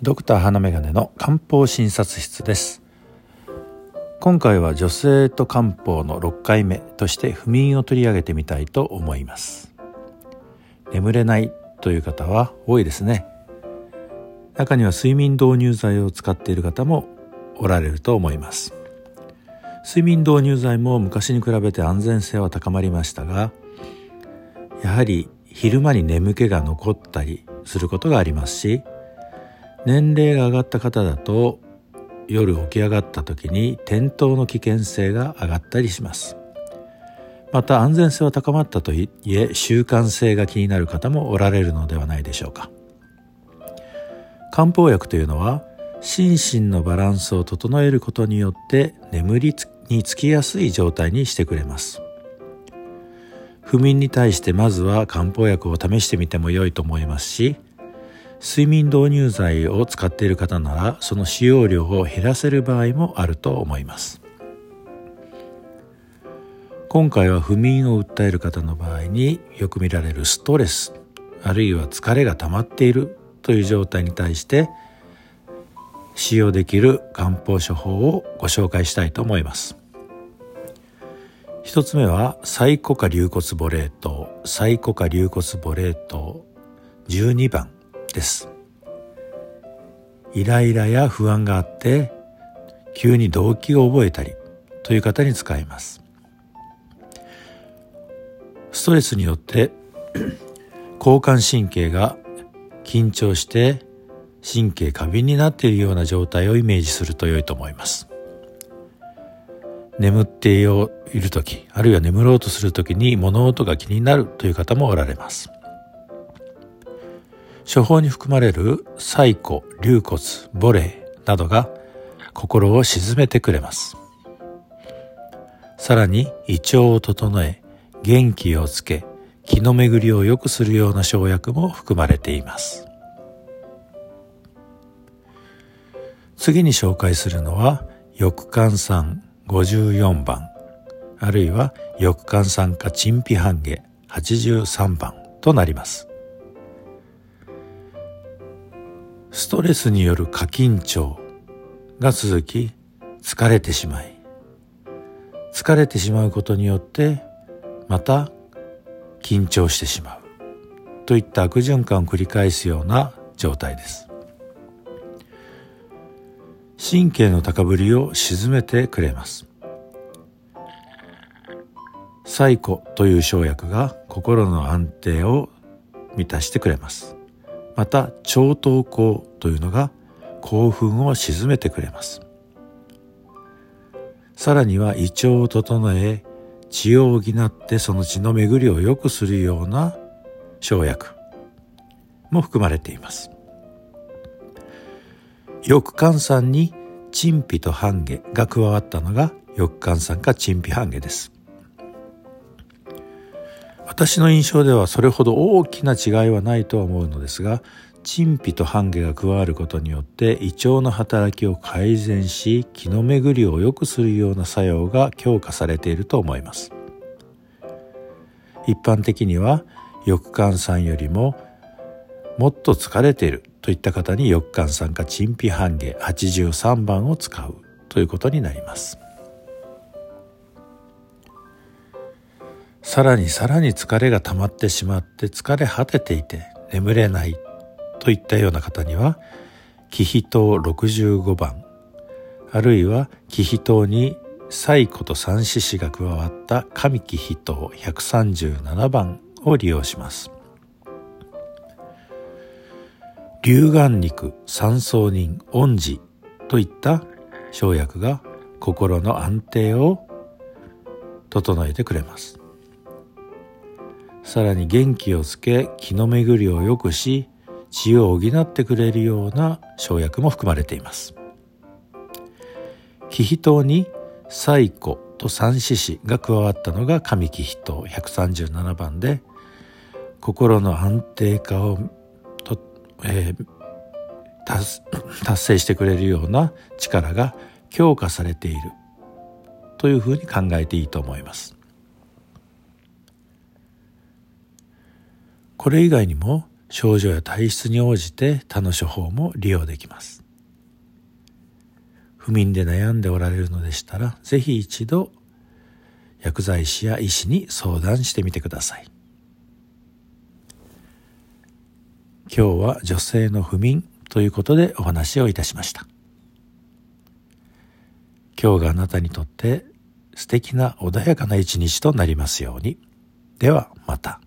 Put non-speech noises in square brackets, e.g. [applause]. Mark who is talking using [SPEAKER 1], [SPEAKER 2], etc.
[SPEAKER 1] ドクター花眼鏡の漢方診察室です。今回は女性と漢方の6回目として不眠を取り上げてみたいと思います。眠れないという方は多いですね。中には睡眠導入剤を使っている方もおられると思います。睡眠導入剤も昔に比べて安全性は高まりましたがやはり昼間に眠気が残ったりすることがありますし年齢が上がった方だと夜起き上がった時に転倒の危険性が上がったりします。また安全性は高まったといえ習慣性が気になる方もおられるのではないでしょうか。漢方薬というのは心身のバランスを整えることによって眠りにつきやすい状態にしてくれます。不眠に対してまずは漢方薬を試してみても良いと思いますし睡眠導入剤を使っている方ならその使用量を減らせる場合もあると思います。今回は不眠を訴える方の場合によく見られるストレスあるいは疲れが溜まっているという状態に対して使用できる漢方処方をご紹介したいと思います。一つ目はサイコカ硫骨ボレートサイコカ硫骨ボレート12番。です。イライラや不安があって急に動悸を覚えたりという方に使います。ストレスによって [clears throat] 交感神経が緊張して神経過敏になっているような状態をイメージすると良いと思います。眠っている時あるいは眠ろうとする時に物音が気になるという方もおられます。処方に含まれるサイコ、硫骨、ボレーなどが心を鎮めてくれます。さらに胃腸を整え、元気をつけ、気の巡りを良くするような生薬も含まれています。次に紹介するのは、翼寒酸54番、あるいは翼寒酸化陳皮半下83番となります。ストレスによる過緊張が続き疲れてしまい。疲れてしまうことによってまた緊張してしまう。といった悪循環を繰り返すような状態です。神経の高ぶりを鎮めてくれます。サイコという生薬が心の安定を満たしてくれます。また超等項というのが興奮を鎮めてくれます。さらには胃腸を整え血を補ってその血の巡りを良くするような生薬も含まれています。翼寒酸に陳皮と半下が加わったのが翼寒酸か陳皮半下です。私の印象ではそれほど大きな違いはないとは思うのですが陳皮と半下が加わることによって胃腸の働きを改善し気の巡りを良くするような作用が強化されていると思います。一般的には翼寒酸よりももっと疲れているといった方に翼寒酸か陳皮半下83番を使うということになります。さらにさらに疲れが溜まってしまって疲れ果てていて眠れないといったような方には気比糖65番あるいは気比糖にサイコと三獅子が加わった神気比糖137番を利用します。龍眼肉三層人恩寺といった生薬が心の安定を整えてくれます。さらに元気をつけ気の巡りを良くし血を補ってくれるような生薬も含まれています。気比糖にサコと三獅子が加わったのが神気比糖137番で心の安定化をと、えー、[laughs] 達成してくれるような力が強化されているというふうに考えていいと思います。これ以外にも症状や体質に応じて他の処方も利用できます。不眠で悩んでおられるのでしたらぜひ一度薬剤師や医師に相談してみてください。今日は女性の不眠ということでお話をいたしました。今日があなたにとって素敵な穏やかな一日となりますように。ではまた。